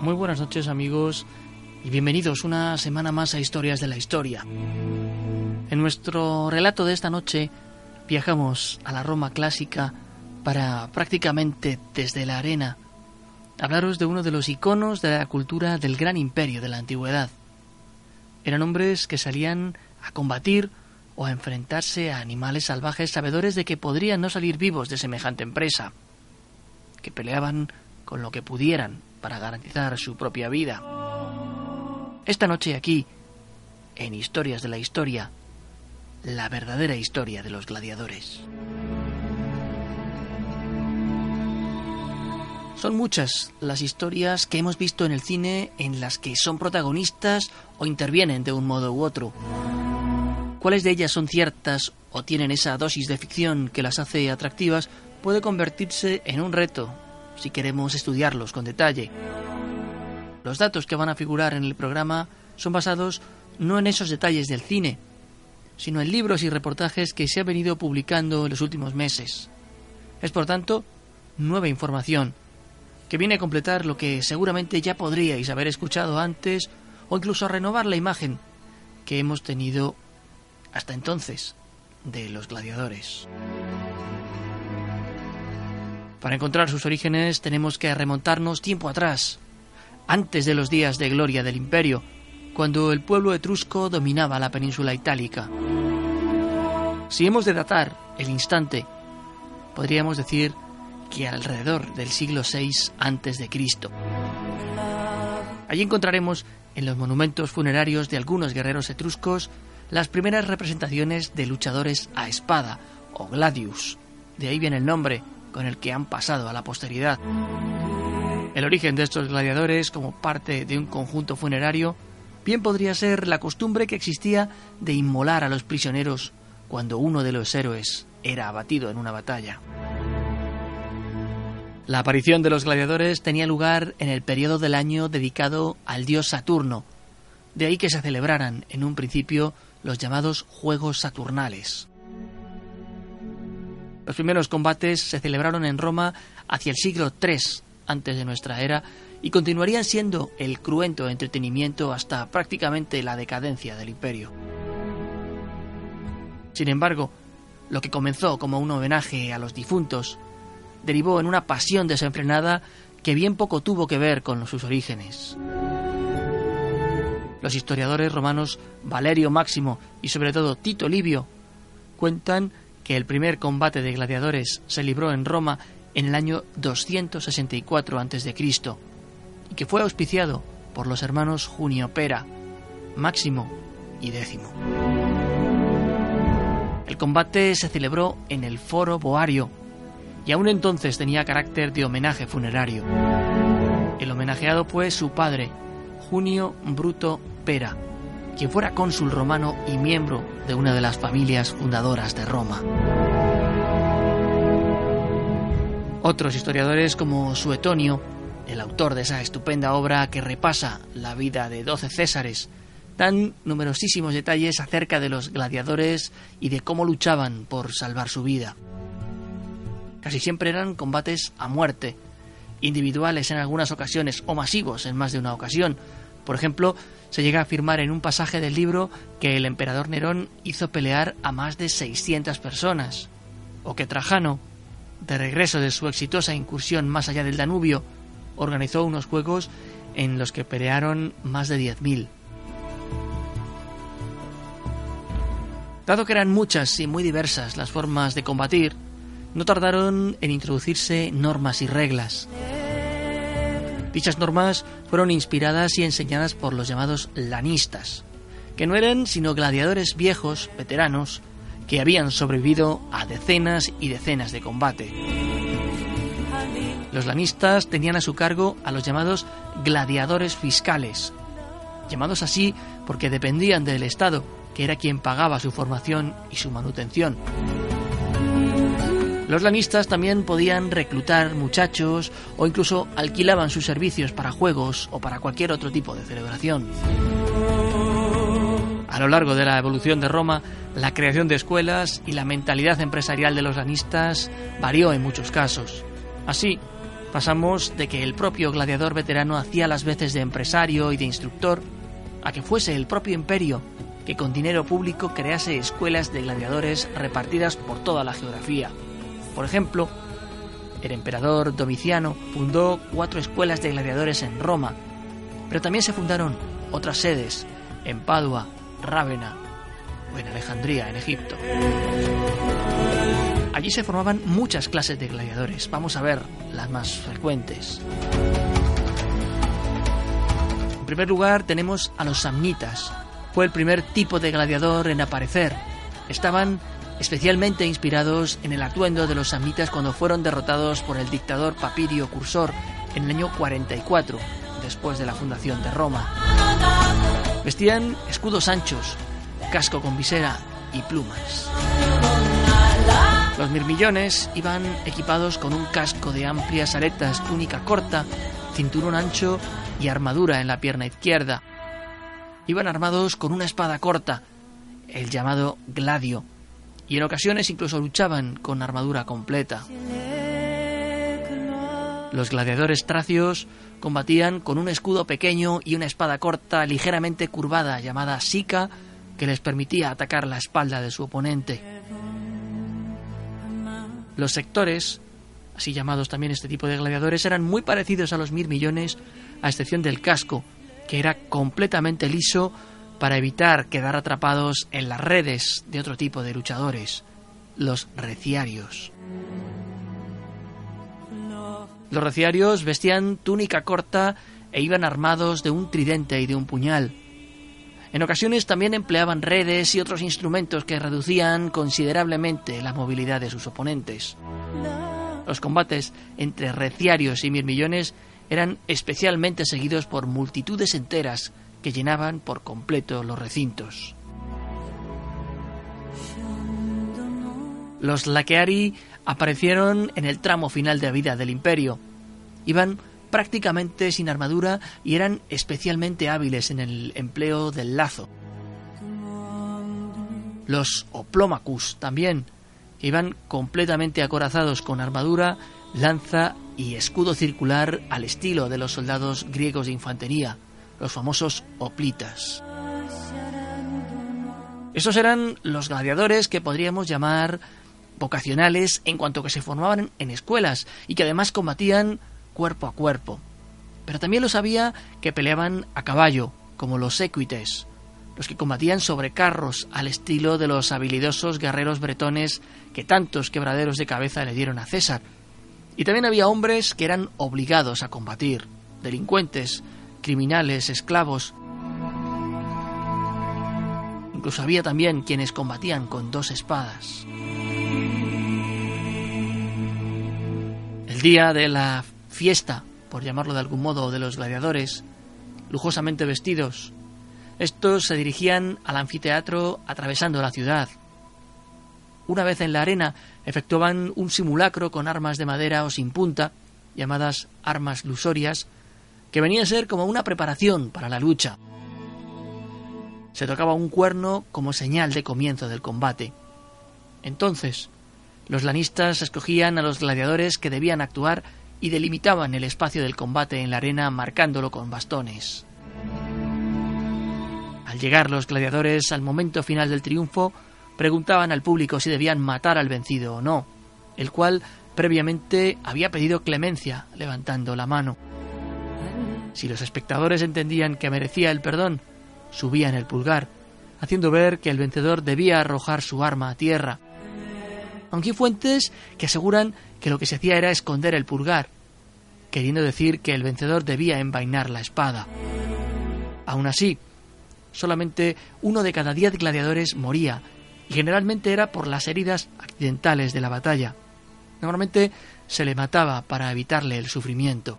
Muy buenas noches amigos y bienvenidos una semana más a Historias de la Historia. En nuestro relato de esta noche viajamos a la Roma clásica para prácticamente desde la arena hablaros de uno de los iconos de la cultura del gran imperio de la antigüedad. Eran hombres que salían a combatir o a enfrentarse a animales salvajes sabedores de que podrían no salir vivos de semejante empresa, que peleaban con lo que pudieran para garantizar su propia vida. Esta noche aquí, en Historias de la Historia, la verdadera historia de los gladiadores. Son muchas las historias que hemos visto en el cine en las que son protagonistas o intervienen de un modo u otro. Cuáles de ellas son ciertas o tienen esa dosis de ficción que las hace atractivas puede convertirse en un reto si queremos estudiarlos con detalle. Los datos que van a figurar en el programa son basados no en esos detalles del cine, sino en libros y reportajes que se han venido publicando en los últimos meses. Es por tanto nueva información, que viene a completar lo que seguramente ya podríais haber escuchado antes o incluso a renovar la imagen que hemos tenido hasta entonces de los gladiadores. Para encontrar sus orígenes tenemos que remontarnos tiempo atrás, antes de los días de gloria del imperio, cuando el pueblo etrusco dominaba la península itálica. Si hemos de datar el instante, podríamos decir que alrededor del siglo VI Cristo. Allí encontraremos en los monumentos funerarios de algunos guerreros etruscos las primeras representaciones de luchadores a espada o gladius. De ahí viene el nombre con el que han pasado a la posteridad. El origen de estos gladiadores como parte de un conjunto funerario bien podría ser la costumbre que existía de inmolar a los prisioneros cuando uno de los héroes era abatido en una batalla. La aparición de los gladiadores tenía lugar en el periodo del año dedicado al dios Saturno, de ahí que se celebraran en un principio los llamados Juegos Saturnales. Los primeros combates se celebraron en Roma hacia el siglo III antes de nuestra era y continuarían siendo el cruento entretenimiento hasta prácticamente la decadencia del imperio. Sin embargo, lo que comenzó como un homenaje a los difuntos derivó en una pasión desenfrenada que bien poco tuvo que ver con sus orígenes. Los historiadores romanos Valerio Máximo y sobre todo Tito Livio cuentan que el primer combate de gladiadores se libró en Roma en el año 264 a.C. y que fue auspiciado por los hermanos Junio Pera, Máximo y Décimo. El combate se celebró en el Foro Boario y aún entonces tenía carácter de homenaje funerario. El homenajeado fue su padre, Junio Bruto Pera, quien fuera cónsul romano y miembro de una de las familias fundadoras de Roma. Otros historiadores como Suetonio, el autor de esa estupenda obra que repasa la vida de doce Césares, dan numerosísimos detalles acerca de los gladiadores y de cómo luchaban por salvar su vida. Casi siempre eran combates a muerte, individuales en algunas ocasiones o masivos en más de una ocasión. Por ejemplo, se llega a afirmar en un pasaje del libro que el emperador Nerón hizo pelear a más de 600 personas, o que Trajano, de regreso de su exitosa incursión más allá del Danubio, organizó unos juegos en los que pelearon más de 10.000. Dado que eran muchas y muy diversas las formas de combatir, no tardaron en introducirse normas y reglas. Dichas normas fueron inspiradas y enseñadas por los llamados lanistas, que no eran sino gladiadores viejos, veteranos, que habían sobrevivido a decenas y decenas de combate. Los lanistas tenían a su cargo a los llamados gladiadores fiscales, llamados así porque dependían del Estado, que era quien pagaba su formación y su manutención. Los lanistas también podían reclutar muchachos o incluso alquilaban sus servicios para juegos o para cualquier otro tipo de celebración. A lo largo de la evolución de Roma, la creación de escuelas y la mentalidad empresarial de los lanistas varió en muchos casos. Así, pasamos de que el propio gladiador veterano hacía las veces de empresario y de instructor a que fuese el propio imperio que con dinero público crease escuelas de gladiadores repartidas por toda la geografía. Por ejemplo, el emperador Domiciano fundó cuatro escuelas de gladiadores en Roma, pero también se fundaron otras sedes en Padua, Rávena o en Alejandría, en Egipto. Allí se formaban muchas clases de gladiadores. Vamos a ver las más frecuentes. En primer lugar tenemos a los samnitas. Fue el primer tipo de gladiador en aparecer. Estaban especialmente inspirados en el atuendo de los samnitas cuando fueron derrotados por el dictador Papirio Cursor en el año 44, después de la fundación de Roma. Vestían escudos anchos, casco con visera y plumas. Los mirmillones iban equipados con un casco de amplias aretas, túnica corta, cinturón ancho y armadura en la pierna izquierda. Iban armados con una espada corta, el llamado gladio, y en ocasiones incluso luchaban con armadura completa. Los gladiadores tracios combatían con un escudo pequeño y una espada corta ligeramente curvada llamada sica que les permitía atacar la espalda de su oponente. Los sectores, así llamados también este tipo de gladiadores, eran muy parecidos a los mirmillones, a excepción del casco, que era completamente liso para evitar quedar atrapados en las redes de otro tipo de luchadores, los reciarios. Los reciarios vestían túnica corta e iban armados de un tridente y de un puñal. En ocasiones también empleaban redes y otros instrumentos que reducían considerablemente la movilidad de sus oponentes. Los combates entre reciarios y mirmillones eran especialmente seguidos por multitudes enteras que llenaban por completo los recintos. Los Laqueari aparecieron en el tramo final de vida del imperio. Iban prácticamente sin armadura y eran especialmente hábiles en el empleo del lazo. Los Oplomacus también iban completamente acorazados con armadura, lanza y escudo circular al estilo de los soldados griegos de infantería, los famosos oplitas. Esos eran los gladiadores que podríamos llamar vocacionales en cuanto que se formaban en escuelas y que además combatían cuerpo a cuerpo. Pero también los había que peleaban a caballo, como los equites, los que combatían sobre carros al estilo de los habilidosos guerreros bretones que tantos quebraderos de cabeza le dieron a César. Y también había hombres que eran obligados a combatir, delincuentes, criminales, esclavos. Incluso había también quienes combatían con dos espadas. El día de la fiesta, por llamarlo de algún modo, de los gladiadores, lujosamente vestidos, estos se dirigían al anfiteatro atravesando la ciudad. Una vez en la arena, efectuaban un simulacro con armas de madera o sin punta, llamadas armas lusorias, que venía a ser como una preparación para la lucha. Se tocaba un cuerno como señal de comienzo del combate. Entonces, los lanistas escogían a los gladiadores que debían actuar y delimitaban el espacio del combate en la arena marcándolo con bastones. Al llegar los gladiadores al momento final del triunfo, preguntaban al público si debían matar al vencido o no, el cual previamente había pedido clemencia levantando la mano. Si los espectadores entendían que merecía el perdón, subían el pulgar, haciendo ver que el vencedor debía arrojar su arma a tierra. Aunque hay fuentes que aseguran que lo que se hacía era esconder el pulgar, queriendo decir que el vencedor debía envainar la espada. Aún así, solamente uno de cada diez gladiadores moría, y generalmente era por las heridas accidentales de la batalla. Normalmente se le mataba para evitarle el sufrimiento.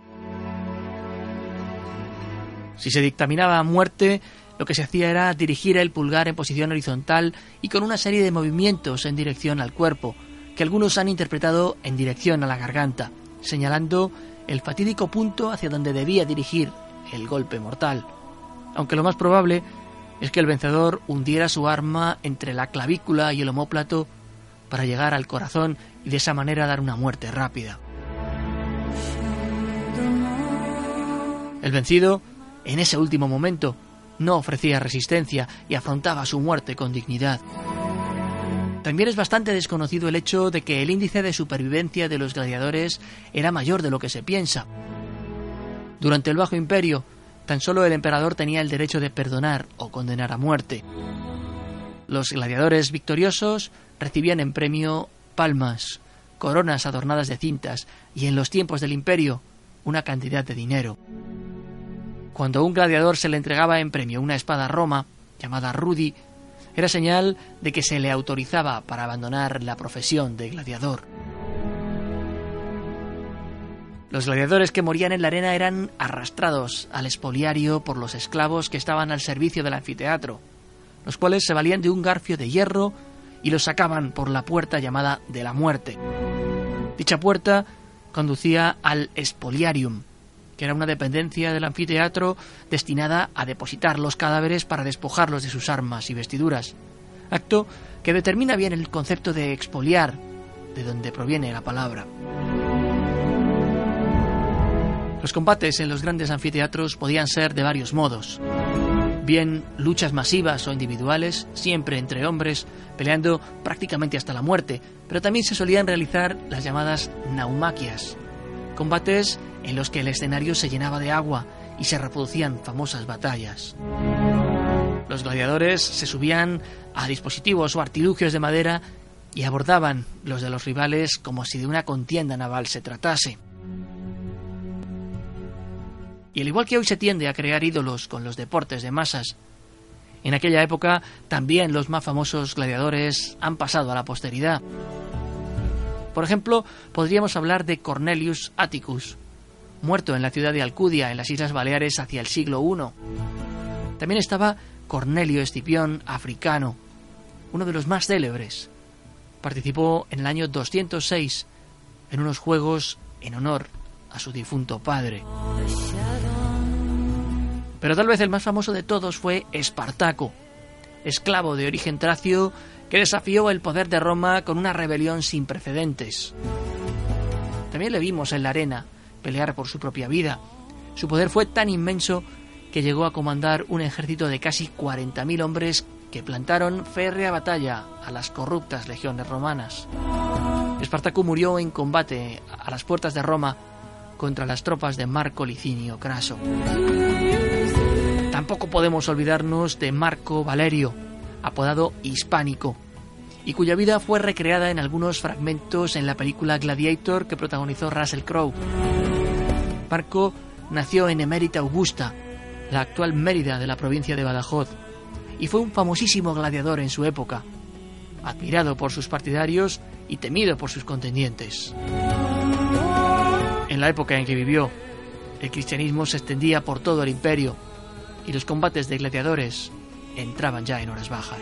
Si se dictaminaba muerte, lo que se hacía era dirigir el pulgar en posición horizontal y con una serie de movimientos en dirección al cuerpo, que algunos han interpretado en dirección a la garganta, señalando el fatídico punto hacia donde debía dirigir el golpe mortal. Aunque lo más probable es que el vencedor hundiera su arma entre la clavícula y el omóplato para llegar al corazón y de esa manera dar una muerte rápida. El vencido, en ese último momento, no ofrecía resistencia y afrontaba su muerte con dignidad. También es bastante desconocido el hecho de que el índice de supervivencia de los gladiadores era mayor de lo que se piensa. Durante el Bajo Imperio, tan solo el emperador tenía el derecho de perdonar o condenar a muerte. Los gladiadores victoriosos recibían en premio palmas, coronas adornadas de cintas y en los tiempos del imperio una cantidad de dinero. Cuando un gladiador se le entregaba en premio una espada Roma, llamada Rudi, era señal de que se le autorizaba para abandonar la profesión de gladiador. Los gladiadores que morían en la arena eran arrastrados al espoliario por los esclavos que estaban al servicio del anfiteatro, los cuales se valían de un garfio de hierro y los sacaban por la puerta llamada de la muerte. Dicha puerta conducía al espoliarium, que era una dependencia del anfiteatro destinada a depositar los cadáveres para despojarlos de sus armas y vestiduras, acto que determina bien el concepto de expoliar, de donde proviene la palabra. Los combates en los grandes anfiteatros podían ser de varios modos. Bien luchas masivas o individuales, siempre entre hombres, peleando prácticamente hasta la muerte, pero también se solían realizar las llamadas naumaquias, combates en los que el escenario se llenaba de agua y se reproducían famosas batallas. Los gladiadores se subían a dispositivos o artilugios de madera y abordaban los de los rivales como si de una contienda naval se tratase. Y al igual que hoy se tiende a crear ídolos con los deportes de masas, en aquella época también los más famosos gladiadores han pasado a la posteridad. Por ejemplo, podríamos hablar de Cornelius Atticus, muerto en la ciudad de Alcudia, en las Islas Baleares, hacia el siglo I. También estaba Cornelio Escipión Africano, uno de los más célebres. Participó en el año 206 en unos juegos en honor a su difunto padre. Pero tal vez el más famoso de todos fue Espartaco, esclavo de origen tracio que desafió el poder de Roma con una rebelión sin precedentes. También le vimos en la arena, pelear por su propia vida. Su poder fue tan inmenso que llegó a comandar un ejército de casi 40.000 hombres que plantaron férrea batalla a las corruptas legiones romanas. Espartaco murió en combate a las puertas de Roma contra las tropas de Marco Licinio Craso. Tampoco podemos olvidarnos de Marco Valerio, apodado Hispánico, y cuya vida fue recreada en algunos fragmentos en la película Gladiator que protagonizó Russell Crowe. Marco nació en Emérita Augusta, la actual Mérida de la provincia de Badajoz, y fue un famosísimo gladiador en su época, admirado por sus partidarios y temido por sus contendientes. En la época en que vivió, el cristianismo se extendía por todo el imperio y los combates de gladiadores entraban ya en horas bajas.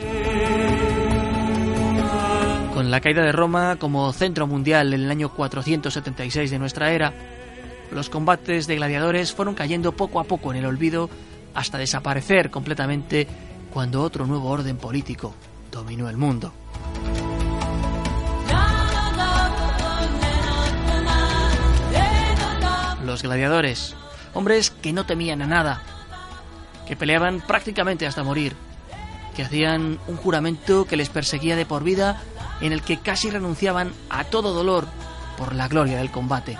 Con la caída de Roma como centro mundial en el año 476 de nuestra era, los combates de gladiadores fueron cayendo poco a poco en el olvido hasta desaparecer completamente cuando otro nuevo orden político dominó el mundo. Los gladiadores, hombres que no temían a nada, que peleaban prácticamente hasta morir, que hacían un juramento que les perseguía de por vida en el que casi renunciaban a todo dolor por la gloria del combate.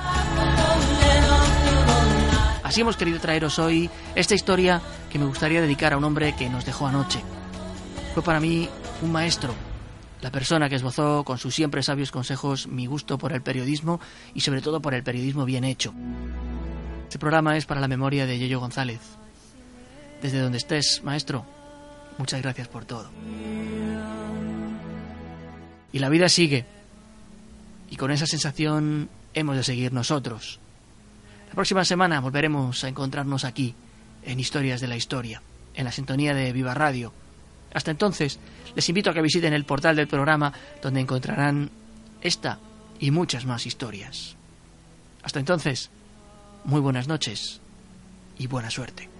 Así hemos querido traeros hoy esta historia que me gustaría dedicar a un hombre que nos dejó anoche. Fue para mí un maestro, la persona que esbozó con sus siempre sabios consejos mi gusto por el periodismo y sobre todo por el periodismo bien hecho. Este programa es para la memoria de Yello González. Desde donde estés, maestro, muchas gracias por todo. Y la vida sigue. Y con esa sensación hemos de seguir nosotros. La próxima semana volveremos a encontrarnos aquí, en Historias de la Historia, en la sintonía de Viva Radio. Hasta entonces, les invito a que visiten el portal del programa donde encontrarán esta y muchas más historias. Hasta entonces, muy buenas noches y buena suerte.